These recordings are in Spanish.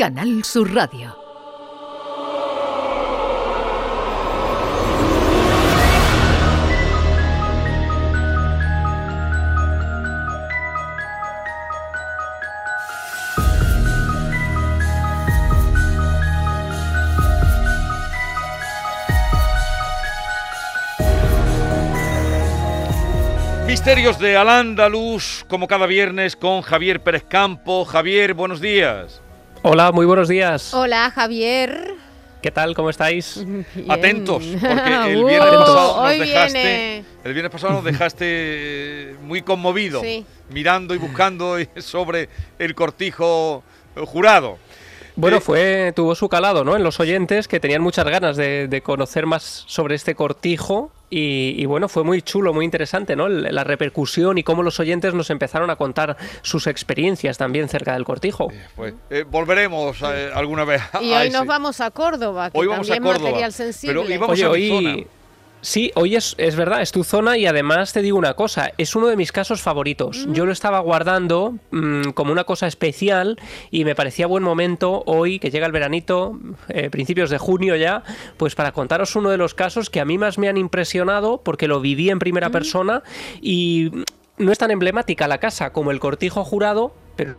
Canal Sur Radio. Misterios de Al-Ándalus, como cada viernes con Javier Pérez Campo. Javier, buenos días. Hola, muy buenos días. Hola, Javier. ¿Qué tal? ¿Cómo estáis? Bien. Atentos, porque el Uh, viernes pasado nos dejaste, viene. el viernes pasado nos dejaste muy conmovido, Sí. mirando y buscando sobre el cortijo jurado. Bueno, Eh, fue tuvo su calado, ¿no? En los oyentes que tenían muchas ganas de, de conocer más sobre este cortijo y, y bueno, fue muy chulo, muy interesante, ¿no? La repercusión y cómo los oyentes nos empezaron a contar sus experiencias también cerca del cortijo. Pues, eh, volveremos eh, alguna vez a Y hoy ese. nos vamos a Córdoba, que Hoy vamos a también es Córdoba, material pero sensible. íbamos Oye, a hoy... Sí, hoy es, es verdad, es tu zona y además te digo una cosa, es uno de mis casos favoritos. Yo lo estaba guardando mm, como una cosa especial y me parecía buen momento hoy que llega el veranito, eh, principios de junio ya, pues para contaros uno de los casos que a mí más me han impresionado porque lo viví en primera persona y no es tan emblemática la casa como el cortijo jurado, pero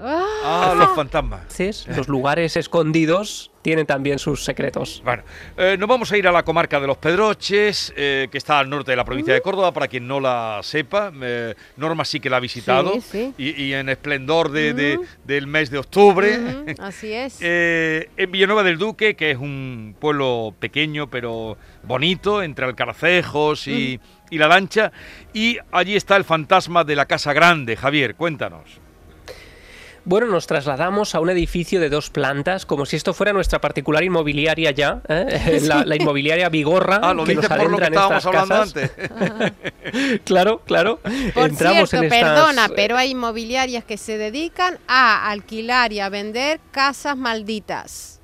Ah, los fantasmas. los lugares escondidos tienen también sus secretos. Bueno, eh, nos vamos a ir a la comarca de los Pedroches, eh, que está al norte de la provincia de Córdoba, para quien no la sepa. eh, Norma sí que la ha visitado. Sí, sí. Y, y en esplendor de, de- del mes de octubre. Así es. Eh, en Villanueva del Duque, que es un pueblo pequeño pero bonito, entre Alcaracejos y, y La Lancha. Y allí está el fantasma de la Casa Grande. Javier, cuéntanos. Bueno, nos trasladamos a un edificio de dos plantas, como si esto fuera nuestra particular inmobiliaria ya, ¿eh? la, la inmobiliaria Vigorra. Ah, lo que nos por lo que adentra en estábamos estas hablando casas. antes. Claro, claro. Por Entramos cierto, en estas- perdona, pero hay inmobiliarias que se dedican a alquilar y a vender casas malditas.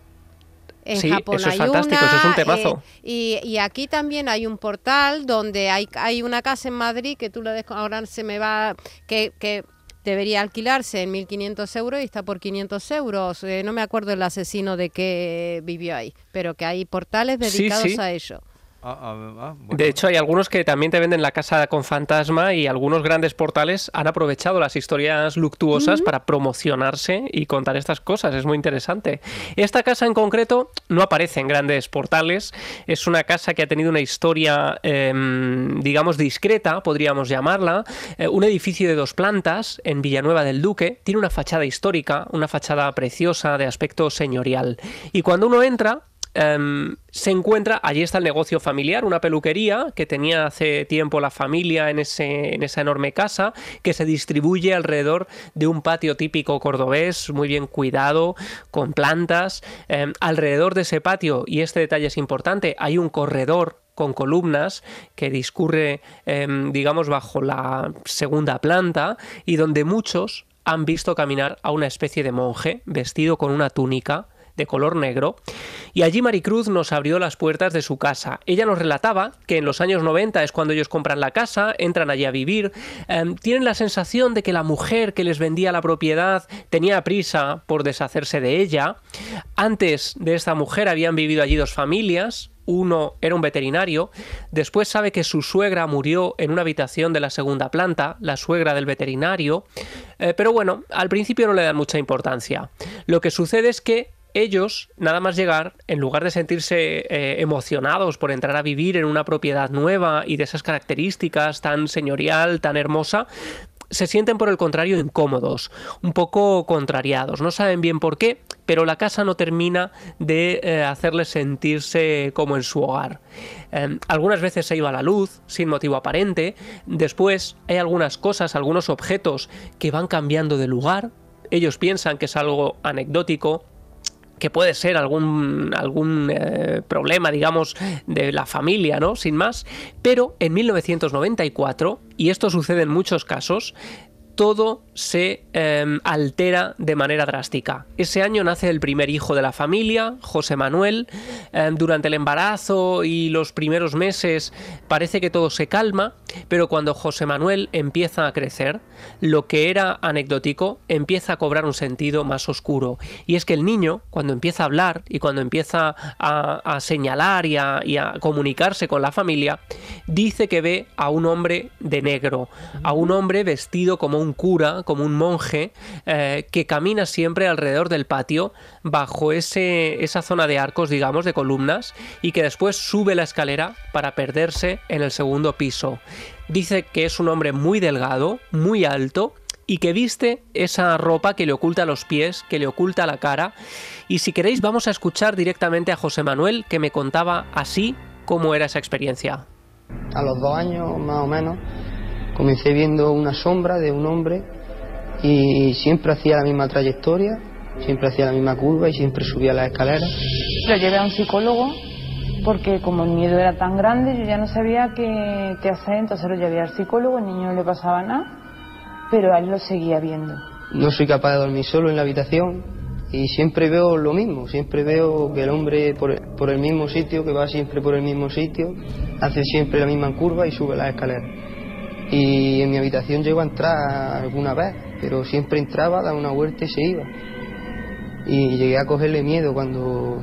En Sí, Japón eso es hay fantástico, una, eso es un temazo. eh, y, y aquí también hay un portal donde hay, hay una casa en Madrid que tú la des, ahora se me va, que, que debería alquilarse en 1.500 euros y está por 500 euros. Eh, no me acuerdo el asesino de que vivió ahí, pero que hay portales Sí, dedicados sí. a ello. Ah, ah, ah, bueno. De hecho, hay algunos que también te venden la casa con fantasma y algunos grandes portales han aprovechado las historias luctuosas para promocionarse y contar estas cosas. Es muy interesante. Esta casa en concreto no aparece en grandes portales. Es una casa que ha tenido una historia, em, digamos, discreta, podríamos llamarla. Eh, un edificio de dos plantas en Villanueva del Duque. Tiene una fachada histórica, una fachada preciosa de aspecto señorial. Y cuando uno entra, em, se encuentra, allí está el negocio familiar, una peluquería que tenía hace tiempo la familia en, ese, en esa enorme casa, que se distribuye alrededor de un patio típico cordobés, muy bien cuidado, con plantas. Em, alrededor de ese patio, y este detalle es importante, hay un corredor con columnas que discurre, em, digamos, bajo la segunda planta y donde muchos han visto caminar a una especie de monje vestido con una túnica de color negro, y allí Maricruz nos abrió las puertas de su casa. Ella nos relataba que en los años 90 es cuando ellos compran la casa, entran allí a vivir, em, tienen la sensación de que la mujer que les vendía la propiedad tenía prisa por deshacerse de ella. Antes de esta mujer habían vivido allí dos familias, uno era un veterinario, después sabe que su suegra murió en una habitación de la segunda planta, la suegra del veterinario, eh, pero bueno, al principio no le dan mucha importancia. Lo que sucede es que ellos, nada más llegar, en lugar de sentirse eh, emocionados por entrar a vivir en una propiedad nueva y de esas características tan señorial, tan hermosa, se sienten por el contrario incómodos, un poco contrariados, no saben bien por qué, pero la casa no termina de eh, hacerles sentirse como en su hogar. Eh, algunas veces se iba la luz sin motivo aparente, después hay algunas cosas, algunos objetos que van cambiando de lugar, ellos piensan que es algo anecdótico, que puede ser algún, algún eh, problema, digamos, de la familia, ¿no? Sin más. Pero en 1994, y esto sucede en muchos casos, todo se em, altera de manera drástica. Ese año nace el primer hijo de la familia, José Manuel. Em, durante el embarazo y los primeros meses parece que todo se calma, pero cuando José Manuel empieza a crecer, lo que era anecdótico empieza a cobrar un sentido más oscuro. Y es que el niño, cuando empieza a hablar y cuando empieza a, señalar y a, y a comunicarse con la familia, dice que ve a un hombre de negro, a un hombre vestido como un cura, como un monje, eh, que camina siempre alrededor del patio, bajo ese, esa zona de arcos, digamos, de columnas, y que después sube la escalera para perderse en el segundo piso. Dice que es un hombre muy delgado, muy alto, y que viste esa ropa que le oculta los pies, que le oculta la cara. Y si queréis vamos a escuchar directamente a José Manuel que me contaba así cómo era esa experiencia. A los dos años más o menos comencé viendo una sombra de un hombre y siempre hacía la misma trayectoria, siempre hacía la misma curva y siempre subía las escaleras. Lo llevé a un psicólogo porque como el miedo era tan grande yo ya no sabía qué, qué hacer, entonces lo llevé al psicólogo, el niño no le pasaba nada, pero a él lo seguía viendo. No soy capaz de dormir solo en la habitación y siempre veo lo mismo, siempre veo que el hombre por, por el mismo sitio, que va siempre por el mismo sitio, hace siempre la misma curva y sube las escaleras y en mi habitación llego a entrar alguna vez, pero siempre entraba, daba una vuelta y se iba. Y llegué a cogerle miedo cuando,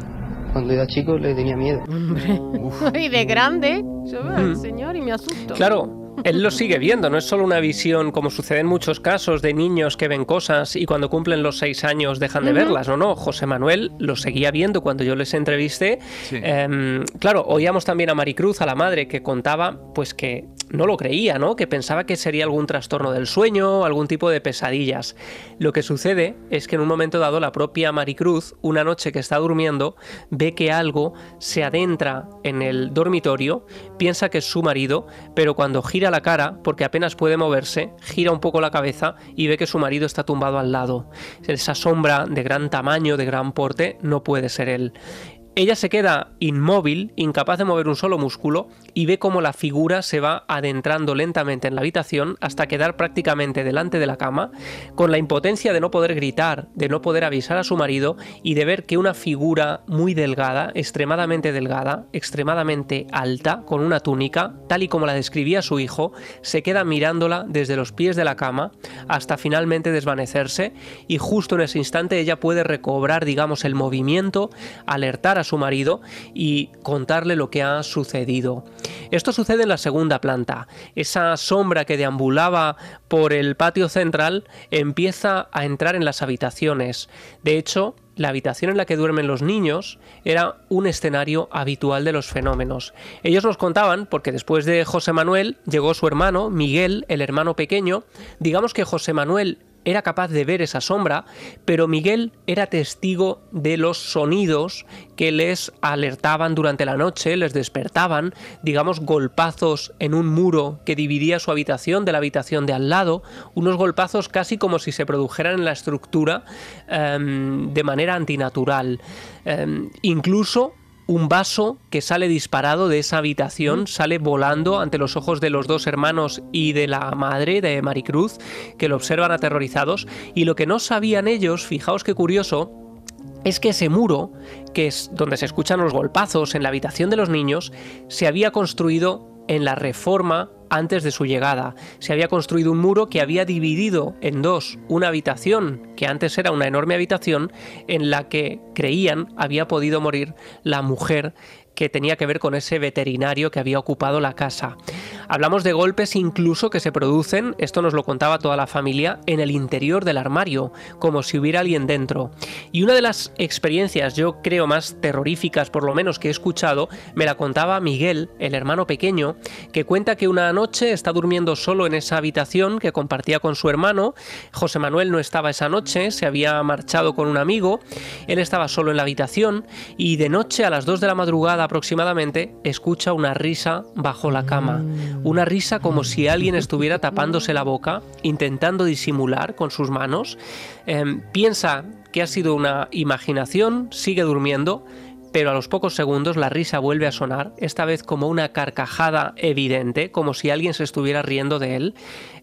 cuando era chico, le tenía miedo. y de grande, yo veo al señor y me asusto. Claro, él lo sigue viendo, no es solo una visión como sucede en muchos casos de niños que ven cosas y cuando cumplen los seis años dejan de verlas. No, no, José Manuel lo seguía viendo cuando yo les entrevisté. Em, claro, oíamos también a Maricruz, a la madre, que contaba pues que no lo creía, ¿no? Que pensaba que sería algún trastorno del sueño, algún tipo de pesadillas. Lo que sucede es que en un momento dado la propia Maricruz, una noche que está durmiendo, ve que algo se adentra en el dormitorio, piensa que es su marido, pero cuando gira la cara, porque apenas puede moverse, gira un poco la cabeza y ve que su marido está tumbado al lado. Esa sombra de gran tamaño, de gran porte, no puede ser él. Ella se queda inmóvil, incapaz de mover un solo músculo, y ve cómo la figura se va adentrando lentamente en la habitación hasta quedar prácticamente delante de la cama, con la impotencia de no poder gritar, de no poder avisar a su marido y de ver que una figura muy delgada, extremadamente delgada, extremadamente alta, con una túnica, tal y como la describía su hijo, se queda mirándola desde los pies de la cama hasta finalmente desvanecerse y justo en ese instante ella puede recobrar, digamos, el movimiento, alertar a su marido y contarle lo que ha sucedido. Esto sucede en la segunda planta. Esa sombra que deambulaba por el patio central empieza a entrar en las habitaciones. De hecho, la habitación en la que duermen los niños era un escenario habitual de los fenómenos. Ellos nos contaban, porque después de José Manuel llegó su hermano, Miguel, el hermano pequeño, digamos que José Manuel era capaz de ver esa sombra, pero Miguel era testigo de los sonidos que les alertaban durante la noche, les despertaban, digamos, golpazos en un muro que dividía su habitación de la habitación de al lado, unos golpazos casi como si se produjeran en la estructura em, de manera antinatural. Em, incluso un vaso que sale disparado de esa habitación, sale volando ante los ojos de los dos hermanos y de la madre de Maricruz, que lo observan aterrorizados, y lo que no sabían ellos, fijaos qué curioso, es que ese muro, que es donde se escuchan los golpazos en la habitación de los niños, se había construido en la reforma antes de su llegada. Se había construido un muro que había dividido en dos una habitación, que antes era una enorme habitación, en la que creían había podido morir la mujer que tenía que ver con ese veterinario que había ocupado la casa. Hablamos de golpes incluso que se producen, esto nos lo contaba toda la familia, en el interior del armario, como si hubiera alguien dentro. Y una de las experiencias, yo creo más terroríficas por lo menos que he escuchado, me la contaba Miguel, el hermano pequeño, que cuenta que una noche está durmiendo solo en esa habitación que compartía con su hermano. José Manuel no estaba esa noche, se había marchado con un amigo, él estaba solo en la habitación y de noche a las 2 de la madrugada aproximadamente, escucha una risa bajo la cama. Una risa como si alguien estuviera tapándose la boca, intentando disimular con sus manos. Em, piensa que ha sido una imaginación, sigue durmiendo, pero a los pocos segundos la risa vuelve a sonar, esta vez como una carcajada evidente, como si alguien se estuviera riendo de él.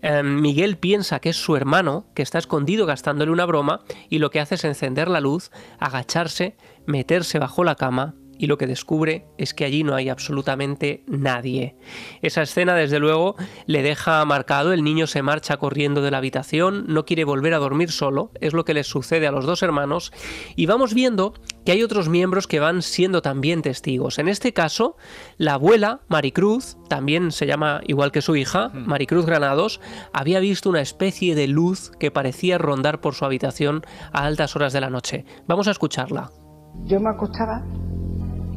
Em, Miguel piensa que es su hermano, que está escondido gastándole una broma, y lo que hace es encender la luz, agacharse, meterse bajo la cama y lo que descubre es que allí no hay absolutamente nadie. Esa escena, desde luego, le deja marcado, el niño se marcha corriendo de la habitación, no quiere volver a dormir solo, es lo que les sucede a los dos hermanos, y vamos viendo que hay otros miembros que van siendo también testigos. En este caso, la abuela, Maricruz, también se llama igual que su hija, hmm. Maricruz Granados, había visto una especie de luz que parecía rondar por su habitación a altas horas de la noche. Vamos a escucharla. Yo me acostaba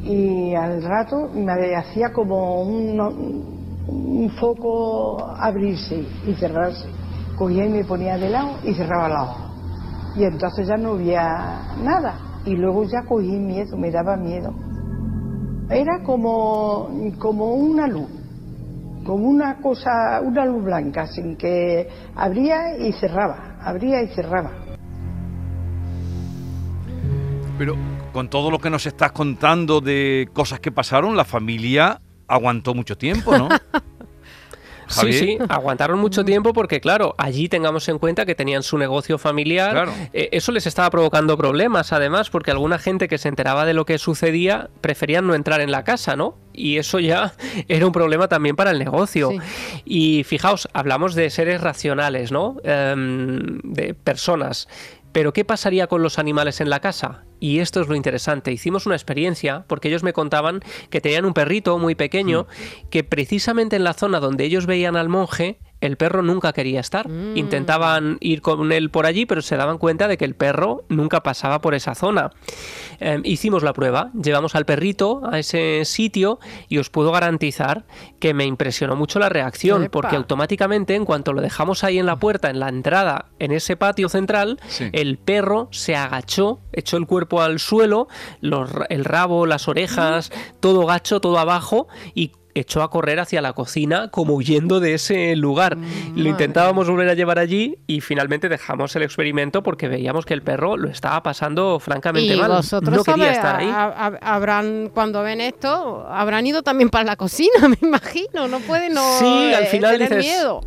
y al rato me hacía como un, foco abrirse y cerrarse. Cogía y me ponía de lado y cerraba la hoja. Y entonces ya no había nada. Y luego ya cogí miedo, me daba miedo. Era como, como una luz, como una cosa, una luz blanca, sin que abría y cerraba, abría y cerraba. Pero con todo lo que nos estás contando de cosas que pasaron, la familia aguantó mucho tiempo, ¿no? Sí, sí, aguantaron mucho tiempo porque, claro, allí tengamos en cuenta que tenían su negocio familiar. Eh, eso les estaba provocando problemas, además, porque alguna gente que se enteraba de lo que sucedía preferían no entrar en la casa, ¿no? Y eso ya era un problema también para el negocio. Y fijaos, hablamos de seres racionales, ¿no? Em, de personas. Pero ¿qué pasaría con los animales en la casa? Y esto es lo interesante. Hicimos una experiencia porque ellos me contaban que tenían un perrito muy pequeño mm. que precisamente en la zona donde ellos veían al monje el perro nunca quería estar. Mm. Intentaban ir con él por allí, pero se daban cuenta de que el perro nunca pasaba por esa zona. Em, hicimos la prueba, llevamos al perrito a ese sitio y os puedo garantizar que me impresionó mucho la reacción, porque automáticamente en cuanto lo dejamos ahí en la puerta, en la entrada, en ese patio central, el perro se agachó, echó el cuerpo al suelo, el rabo, las orejas, todo gacho, todo abajo y echó a correr hacia la cocina como huyendo de ese lugar. Lo intentábamos volver a llevar allí y finalmente dejamos el experimento porque veíamos que el perro lo estaba pasando francamente mal. no quería estar ahí. habrán cuando ven esto habrán ido también para la cocina, me imagino. No pueden no sí, al final tener miedo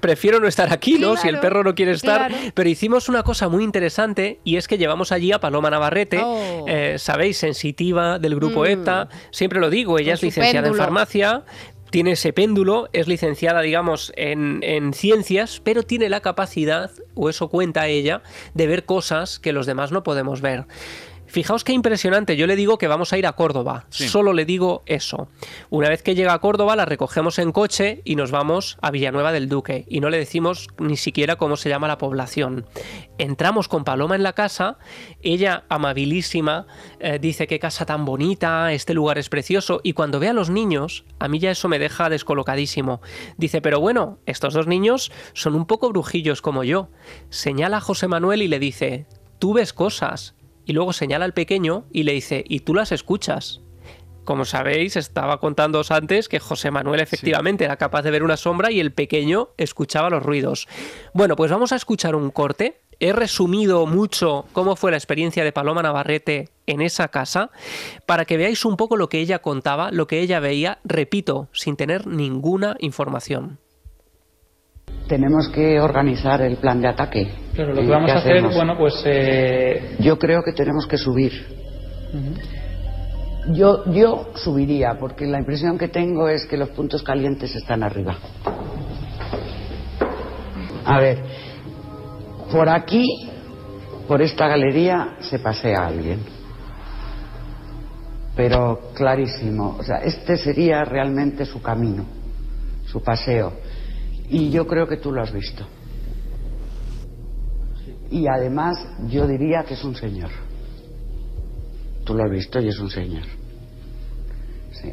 prefiero no estar aquí, ¿no? si el perro no quiere estar. Pero hicimos una cosa muy interesante y es que llevamos allí a Paloma Navarrete, oh. eh, sabéis, sensitiva del grupo mm. EPTA, siempre lo digo, ella es licenciada en farmacia, tiene ese péndulo, es licenciada, digamos, en, en, ciencias, pero tiene la capacidad, o eso cuenta ella, de ver cosas que los demás no podemos ver. Fijaos qué impresionante, yo le digo que vamos a ir a Córdoba, solo le digo eso. Una vez que llega a Córdoba la recogemos en coche y nos vamos a Villanueva del Duque y no le decimos ni siquiera cómo se llama la población. Entramos con Paloma en la casa, ella amabilísima eh, dice qué casa tan bonita, este lugar es precioso y cuando ve a los niños, a mí ya eso me deja descolocadísimo. Dice, pero bueno, estos dos niños son un poco brujillos como yo. Señala a José Manuel y le dice, tú ves cosas y luego señala al pequeño y le dice, ¿y tú las escuchas? Como sabéis, estaba contándoos antes que José Manuel efectivamente era capaz de ver una sombra y el pequeño escuchaba los ruidos. Bueno, pues vamos a escuchar un corte. He resumido mucho cómo fue la experiencia de Paloma Navarrete en esa casa para que veáis un poco lo que ella contaba, lo que ella veía, repito, sin tener ninguna información tenemos que organizar el plan de ataque. Pero lo que vamos a hacer, bueno, pues... Eh... Yo creo que tenemos que subir. yo, yo subiría, porque la impresión que tengo es que los puntos calientes están arriba. A ver, por aquí, por esta galería, se pasea alguien. Pero clarísimo, o sea, este sería realmente su camino, su paseo y yo creo que tú lo has visto. Y además yo diría que es un señor. Tú lo has visto y es un señor. Sí.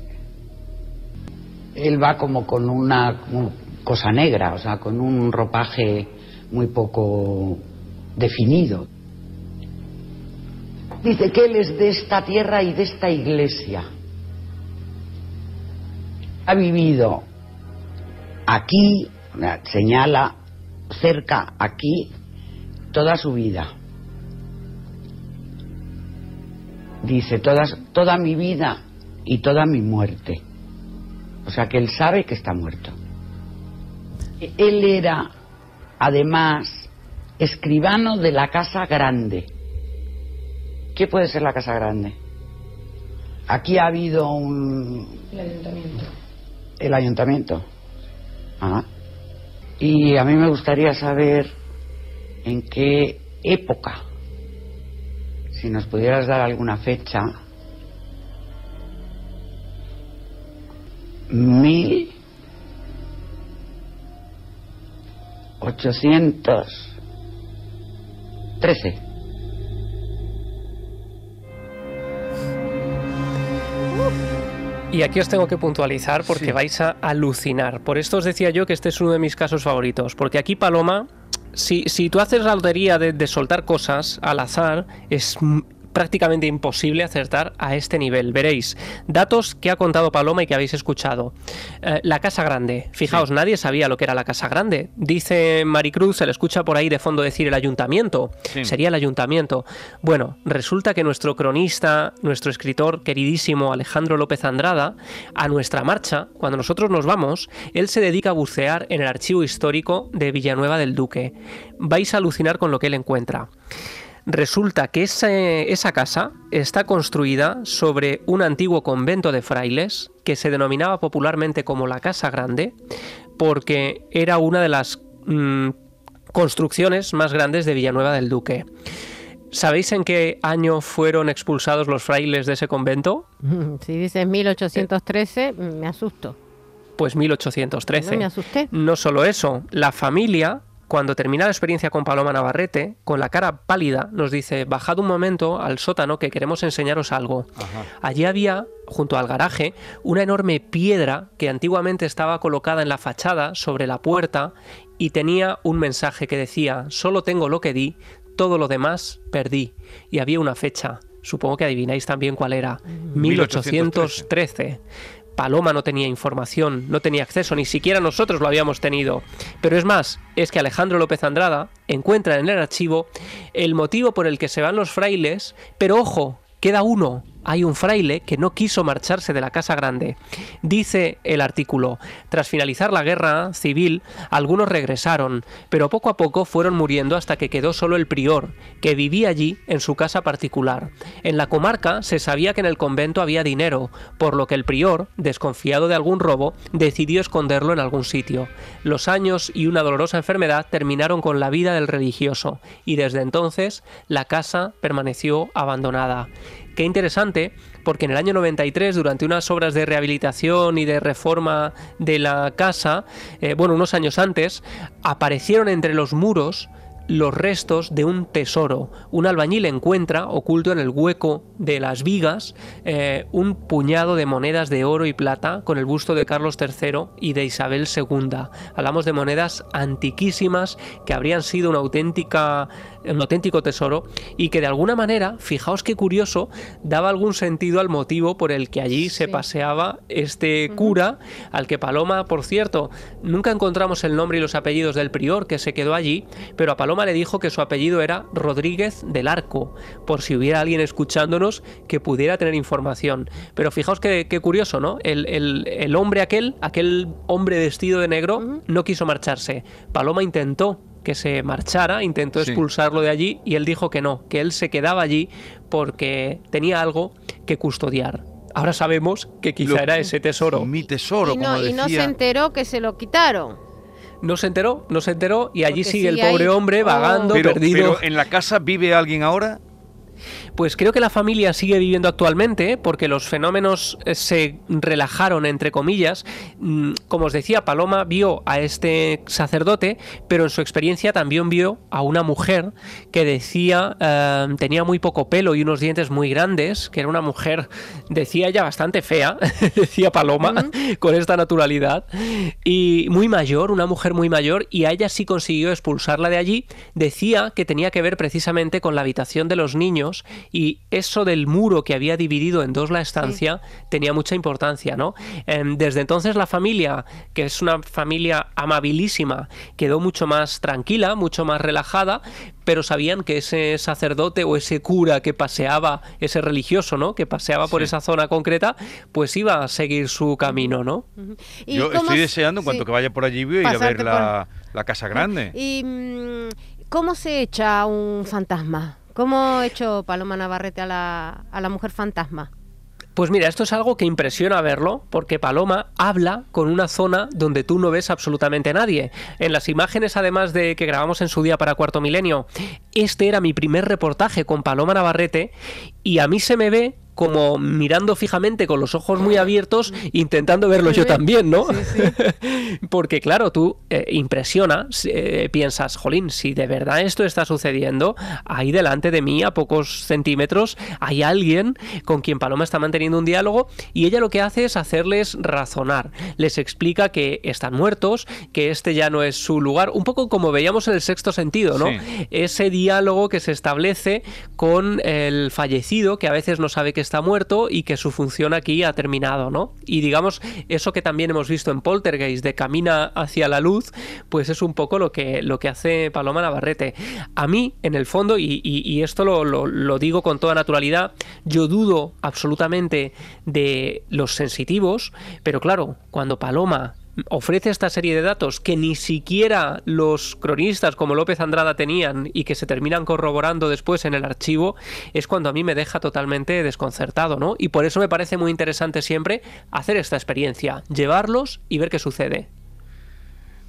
Él va como con una cosa negra, o sea, con un ropaje muy poco definido. Dice que él es de esta tierra y de esta iglesia. Ha vivido aquí señala cerca aquí toda su vida. dice, todas, toda mi vida y toda mi muerte. O sea que él sabe que está muerto. Él era, además, escribano de la Casa Grande. ¿Qué puede ser la Casa Grande? Aquí ha habido un... El ayuntamiento. El ayuntamiento. Ah. Y a mí me gustaría saber en qué época, si nos pudieras dar alguna fecha, 1813. Y aquí os tengo que puntualizar porque Sí. vais a alucinar. Por esto os decía yo que este es uno de mis casos favoritos. Porque aquí Paloma, si, si tú haces la lotería de, de soltar cosas al azar, es prácticamente imposible acertar a este nivel. Veréis, datos que ha contado Paloma y que habéis escuchado. Eh, la Casa Grande. Fijaos, nadie sabía lo que era la Casa Grande. Dice Maricruz, se le escucha por ahí de fondo decir el ayuntamiento. Sí. Sería el ayuntamiento. Bueno, resulta que nuestro cronista, nuestro escritor queridísimo Alejandro López Andrada, a nuestra marcha, cuando nosotros nos vamos, él se dedica a bucear en el archivo histórico de Villanueva del Duque. Vais a alucinar con lo que él encuentra. Resulta que ese- esa casa está construida sobre un antiguo convento de frailes que se denominaba popularmente como la Casa Grande porque era una de las mm, construcciones más grandes de Villanueva del Duque. ¿Sabéis en qué año fueron expulsados los frailes de ese convento? Si dices 1813, me asusto. Pues 1813. No me asusté. No solo eso, la familia, cuando termina la experiencia con Paloma Navarrete, con la cara pálida, nos dice, bajad un momento al sótano que queremos enseñaros algo. Allí había, junto al garaje, una enorme piedra que antiguamente estaba colocada en la fachada, sobre la puerta, y tenía un mensaje que decía, solo tengo lo que di, todo lo demás perdí. Y había una fecha. Supongo que adivináis también cuál era. 1813. Paloma no tenía información, no tenía acceso, ni siquiera nosotros lo habíamos tenido. Pero es más, es que Alejandro López Andrada encuentra en el archivo el motivo por el que se van los frailes, pero ojo, queda uno. Hay un fraile que no quiso marcharse de la Casa Grande. Dice el artículo, tras finalizar la guerra civil, algunos regresaron, pero poco a poco fueron muriendo hasta que quedó solo el prior, que vivía allí en su casa particular. En la comarca se sabía que en el convento había dinero, por lo que el prior, desconfiado de algún robo, decidió esconderlo en algún sitio. Los años y una dolorosa enfermedad terminaron con la vida del religioso, y desde entonces la casa permaneció abandonada. Qué interesante, porque en el año 93, durante unas obras de rehabilitación y de reforma de la casa, eh, bueno, unos años antes, aparecieron entre los muros los restos de un tesoro. Un albañil encuentra, oculto en el hueco de las vigas, eh, un puñado de monedas de oro y plata con el busto de Carlos III y de Isabel II. Hablamos de monedas antiquísimas que habrían sido una auténtica, un auténtico tesoro y que de alguna manera, fijaos qué curioso, daba algún sentido al motivo por el que allí se paseaba este cura, al que Paloma, por cierto, nunca encontramos el nombre y los apellidos del prior que se quedó allí, pero a Paloma le dijo que su apellido era Rodríguez del Arco, por si hubiera alguien escuchándonos que pudiera tener información. Pero fijaos qué, qué curioso, ¿no? El, el- el hombre aquel, aquel hombre vestido de negro, no quiso marcharse. Paloma intentó que se marchara, intentó Sí. expulsarlo de allí y él dijo que no, que él se quedaba allí porque tenía algo que custodiar. Ahora sabemos que quizá Lo- era ese tesoro. Mi tesoro, y, no, como y no se enteró que se lo quitaron. No se enteró, no se enteró y allí Porque sigue el pobre ahí. hombre Oh. vagando, pero, perdido. pero en la casa vive alguien ahora. Pues creo que la familia sigue viviendo actualmente ¿eh? porque los fenómenos eh, se relajaron, entre comillas. Mm, Como os decía, Paloma vio a este sacerdote, pero en su experiencia también vio a una mujer que decía eh, tenía muy poco pelo y unos dientes muy grandes, que era una mujer, decía ella, bastante fea, decía Paloma, con esta naturalidad, y muy mayor, una mujer muy mayor, y a ella sí consiguió expulsarla de allí. Decía que tenía que ver precisamente con la habitación de los niños años y eso del muro que había dividido en dos la estancia tenía mucha importancia, ¿no? Em, desde entonces la familia, que es una familia amabilísima, quedó mucho más tranquila, mucho más relajada, pero sabían que ese sacerdote o ese cura que paseaba, ese religioso, ¿no? Que paseaba por esa zona concreta, pues iba a seguir su camino, ¿no? Yo estoy deseando, en cuanto que vaya por allí, voy a ir a ver la, Casa Grande. ¿Y mm, cómo se echa un fantasma? ¿Cómo ha hecho Paloma Navarrete a la, a la mujer fantasma? Pues mira, esto es algo que impresiona verlo, porque Paloma habla con una zona donde tú no ves absolutamente nadie. En las imágenes, además de que grabamos en su día para Cuarto Milenio, este era mi primer reportaje con Paloma Navarrete y a mí se me ve como mirando fijamente con los ojos muy abiertos, intentando verlo yo también, ¿no? Porque claro, tú eh, impresionas, eh, piensas, jolín, si de verdad esto está sucediendo, ahí delante de mí, a pocos centímetros, hay alguien con quien Paloma está manteniendo un diálogo y ella lo que hace es hacerles razonar. Les explica que están muertos, que este ya no es su lugar, un poco como veíamos en el sexto sentido, ¿no? Ese diálogo que se establece con el fallecido, que a veces no sabe que está muerto y que su función aquí ha terminado, ¿no? Y digamos, eso que también hemos visto en Poltergeist de camina hacia la luz, pues es un poco lo que, lo que hace Paloma Navarrete. A mí, en el fondo, y, esto lo, lo digo con toda naturalidad, yo dudo absolutamente de los sensitivos, pero claro, cuando Paloma ofrece esta serie de datos que ni siquiera los cronistas como López Andrada tenían y que se terminan corroborando después en el archivo, es cuando a mí me deja totalmente desconcertado, ¿no? Y por eso me parece muy interesante siempre hacer esta experiencia, llevarlos y ver qué sucede.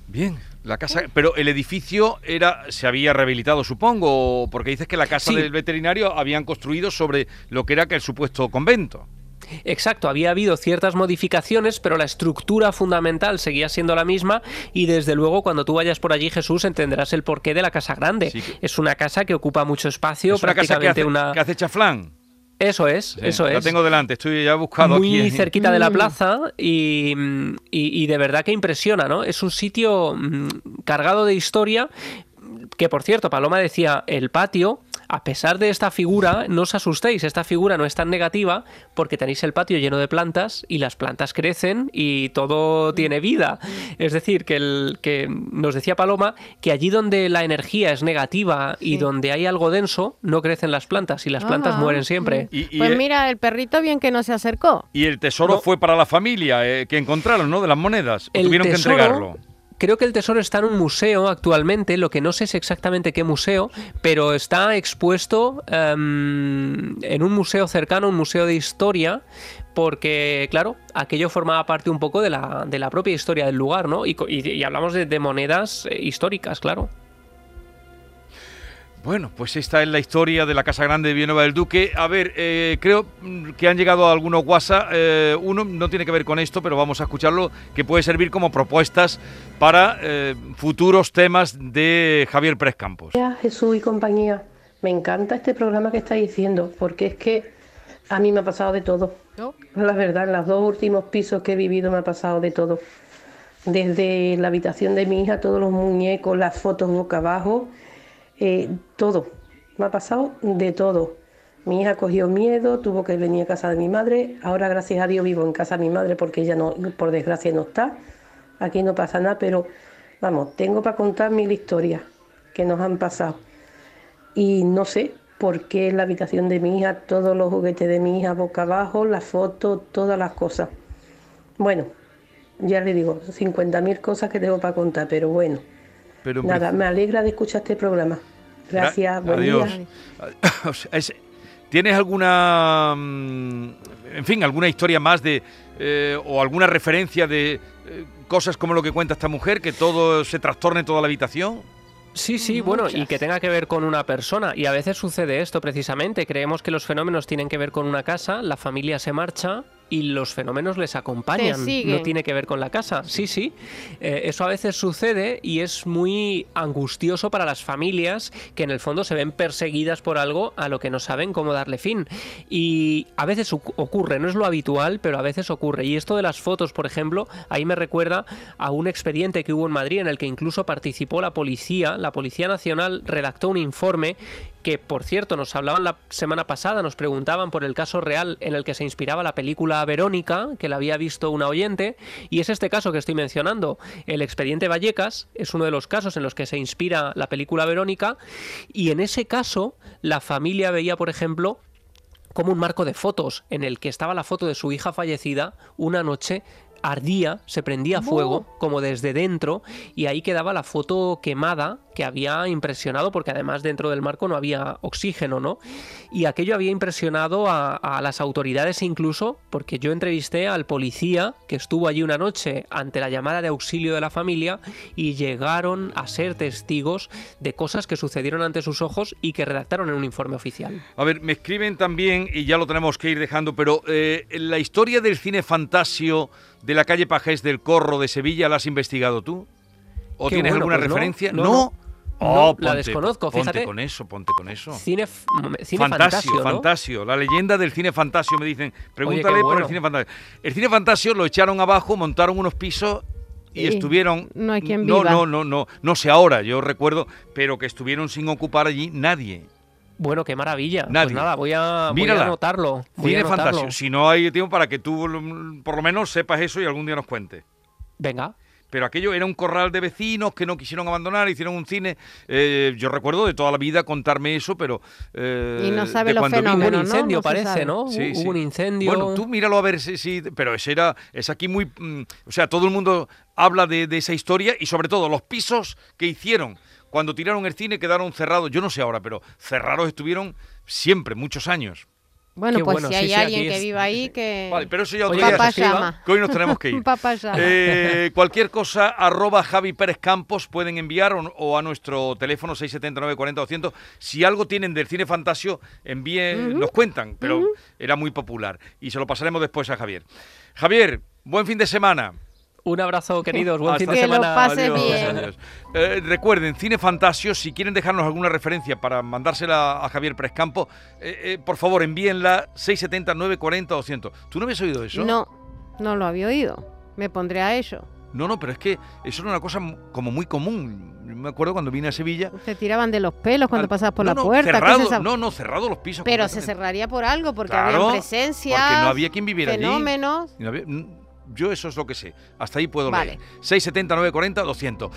Bien, la casa, pero el edificio era se había rehabilitado, supongo, porque dices que la casa del veterinario habían construido sobre lo que era que el supuesto convento. Exacto, había habido ciertas modificaciones, pero la estructura fundamental seguía siendo la misma y desde luego cuando tú vayas por allí, Jesús, entenderás el porqué de la Casa Grande. Es una casa que ocupa mucho espacio, es una casa que hace, una... que hace chaflán. Eso es, eso es. La tengo delante, estoy ya buscando Muy cerquita de la mm. plaza y, y, de verdad que impresiona, ¿no? Es un sitio mm, cargado de historia que, por cierto, Paloma decía, el patio a pesar de esta figura, no os asustéis, esta figura no es tan negativa porque tenéis el patio lleno de plantas y las plantas crecen y todo tiene vida. Es decir, que, el, que nos decía Paloma que allí donde la energía es negativa y donde hay algo denso, no crecen las plantas y las plantas ah. mueren siempre. pues mira, el perrito bien que no se acercó. Y el tesoro fue para la familia eh, que encontraron, ¿no? De las monedas. tuvieron que entregarlo creo que el tesoro está en un museo actualmente, lo que no sé es exactamente qué museo, pero está expuesto em, en un museo cercano, un museo de historia, porque, claro, aquello formaba parte un poco de la, de la propia historia del lugar, ¿no? Y, hablamos de monedas eh, históricas, claro. Bueno, pues esta es la historia de la Casa Grande de Villanueva del Duque. A ver, eh, creo que han llegado algunos WhatsApp. Eh, uno no tiene que ver con esto, pero vamos a escucharlo, que puede servir como propuestas para eh, futuros temas de Javier Pérez Campos. Jesús y compañía. Me encanta este programa que estáis diciendo, porque es que a mí me ha pasado de todo. La verdad, en los dos últimos pisos que he vivido me ha pasado de todo. Desde la habitación de mi hija, todos los muñecos, las fotos boca abajo eh, todo, me ha pasado de todo. Mi hija cogió miedo, tuvo que venir a casa de mi madre. Ahora, gracias a Dios, vivo en casa de mi madre porque ella no, por desgracia, no está. Aquí no pasa nada, pero vamos, tengo para contar mil historias que nos han pasado. Y no sé por qué la habitación de mi hija, todos los juguetes de mi hija boca abajo, las fotos, todas las cosas. Bueno, ya le digo, 50.000 cosas que tengo para contar, pero bueno. Nada, me alegra de escuchar este programa. Gracias, buen Adiós. ¿Tienes alguna, mm, en fin, alguna historia más de, eh, o alguna referencia de eh, cosas como lo que cuenta esta mujer, que todo se trastorne toda la habitación? Sí, sí, bueno, y que tenga que ver con una persona. Y a veces sucede esto precisamente. Creemos que los fenómenos tienen que ver con una casa, la familia se marcha y los fenómenos les acompañan. No tiene que ver con la casa. Sí, sí. Eh, eso a veces sucede y es muy angustioso para las familias que en el fondo se ven perseguidas por algo a lo que no saben cómo darle fin. Y a veces ocurre, no es lo habitual, pero a veces ocurre. Y esto de las fotos, por ejemplo, ahí me recuerda a un expediente que hubo en Madrid en el que incluso participó la policía. La Policía Nacional redactó un informe que por cierto nos hablaban la semana pasada, nos preguntaban por el caso real en el que se inspiraba la película Verónica, que la había visto una oyente, y es este caso que estoy mencionando. El expediente Vallecas es uno de los casos en los que se inspira la película Verónica, y en ese caso la familia veía, por ejemplo, como un marco de fotos en el que estaba la foto de su hija fallecida una noche ardía, se prendía fuego, como desde dentro, y ahí quedaba la foto quemada que había impresionado, porque además dentro del marco no había oxígeno, ¿no? Y aquello había impresionado a, las autoridades incluso, porque yo entrevisté al policía que estuvo allí una noche ante la llamada de auxilio de la familia y llegaron a ser testigos de cosas que sucedieron ante sus ojos y que redactaron en un informe oficial. A ver, me escriben también, y ya lo tenemos que ir dejando, pero eh, la historia del cine fantasio de la calle Pajés del Corro de Sevilla, ¿la has investigado tú? ¿O tienes alguna pues referencia? no. Oh, la desconozco, fíjate. Ponte con eso, ponte con eso. Cine, cine fantasio, fantasio, La leyenda del cine fantasio, me dicen. Pregúntale por el cine fantasio. El cine fantasio lo echaron abajo, montaron unos pisos y estuvieron. No hay quien viva. No, no, no, no. No sé ahora, yo recuerdo, pero que estuvieron sin ocupar allí nadie. Bueno, qué maravilla. Pues Nadie. Pues nada, voy a, voy a anotarlo. Cine fantasio. Si no hay tiempo para que tú por lo menos sepas eso y algún día nos cuentes. Venga pero aquello era un corral de vecinos que no quisieron abandonar, hicieron un cine. Eh, yo recuerdo de toda la vida contarme eso, pero. Eh, y no sabe los fenómenos. Hubo un incendio, parece, ¿no? Sí, Hubo un incendio. Bueno, tú míralo a ver si. pero ese era. Es aquí muy. Mm, o sea, todo el mundo habla de, de esa historia y sobre todo los pisos que hicieron cuando tiraron el cine quedaron cerrados. Yo no sé ahora, pero cerrados estuvieron siempre, muchos años. Bueno, pues si hay alguien que viva ahí, que... Vale, pero eso ya otro día, llama. que hoy nos tenemos que ir. Papá llama. Eh, cualquier cosa, arroba Javi Pérez Campos, pueden enviar o, a nuestro teléfono 679 40 200. Si algo tienen del cine fantasio, envíen, nos cuentan, pero era muy popular. Y se lo pasaremos después a Javier. Javier, buen fin de semana. Un abrazo, queridos. Buen fin de semana. Que lo bien. Eh, recuerden, Cine Fantasio, si quieren dejarnos alguna referencia para mandársela a Javier Prescampo, eh, eh, por favor, envíenla 670 940 200. ¿Tú no habías oído eso? No, no lo había oído. Me pondré a ello. No, no, pero es que eso era una cosa como muy común. me acuerdo cuando vine a Sevilla. Te tiraban de los pelos cuando pasabas por la puerta. Cerrado, no, no, cerrado los pisos. Pero se cerraría por algo, porque había presencia. Porque no había quien viviera fenómenos. Yo eso es lo que sé. Hasta ahí puedo leer. 670 940 200.